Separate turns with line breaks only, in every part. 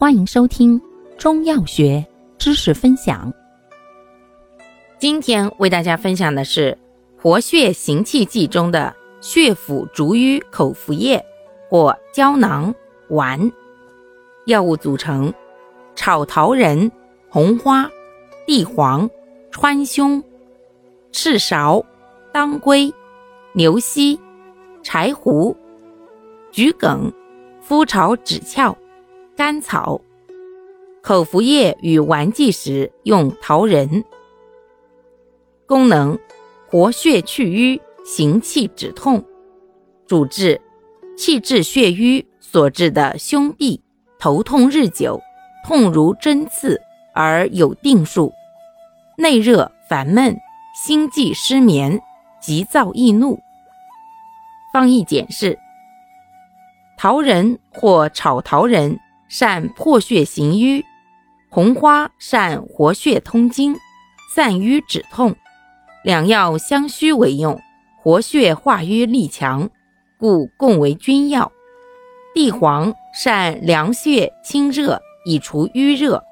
欢迎收听中药学知识分享。今天为大家分享的是活血行气剂中的血府逐瘀口服液或胶囊丸。药物组成：炒桃仁、红花、地黄、川芎、赤芍、当归、牛膝、柴胡、桔梗、麸炒枳壳。甘草口服液与丸剂时用桃仁。功能：活血祛瘀，行气止痛。主治：气滞血瘀所致的胸痹、头痛日久，痛如针刺而有定数；内热烦闷、心悸失眠、急躁易怒。方义简释：桃仁或炒桃仁。善破血行瘀，红花善活血通经、散瘀止痛，两药相须为用，活血化瘀力强，故共为君药。地黄善凉血清热，以除瘀热；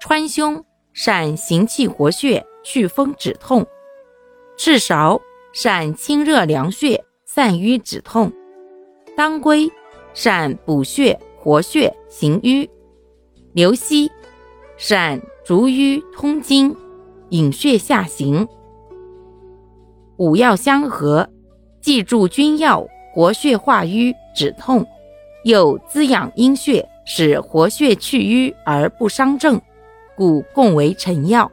川芎善行气活血、祛风止痛；赤芍善清热凉血、散瘀止痛；当归善补血。活血行瘀，牛膝善逐瘀通经，引血下行。五药相合，既助君药活血化瘀止痛，又滋养阴血，使活血去瘀而不伤正，故共为臣药。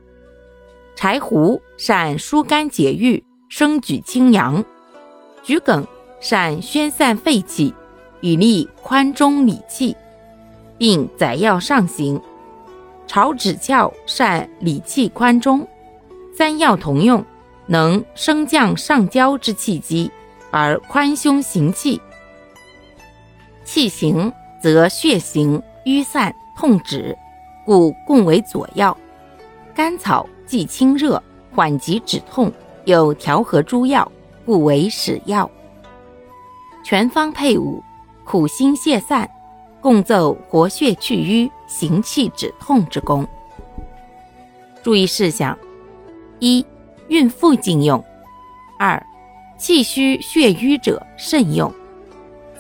柴胡善疏肝解郁，升举清阳；桔梗善宣散肺气。以利宽中理气，并载药上行。炒枳壳善理气宽中，三药同用，能升降上焦之气机，而宽胸行气。气行则血行瘀散痛止，故共为佐药。甘草既清热，缓急止痛，又调和诸药，故为使药。全方配伍。苦辛泄散，共奏活血去瘀、行气止痛之功。注意事项：一、孕妇禁用；二、气虚血瘀者慎用；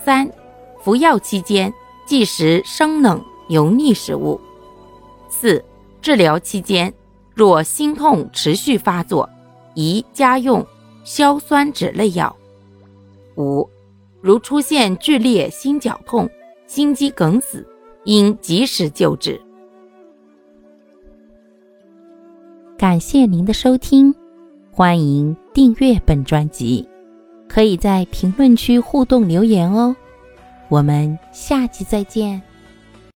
三、服药期间忌食生冷油腻食物；四、治疗期间若心痛持续发作，宜加用硝酸酯类药；五。如出现剧烈心绞痛、心肌梗死，应及时救治。感谢您的收听，欢迎订阅本专辑，可以在评论区互动留言哦。我们下期再见。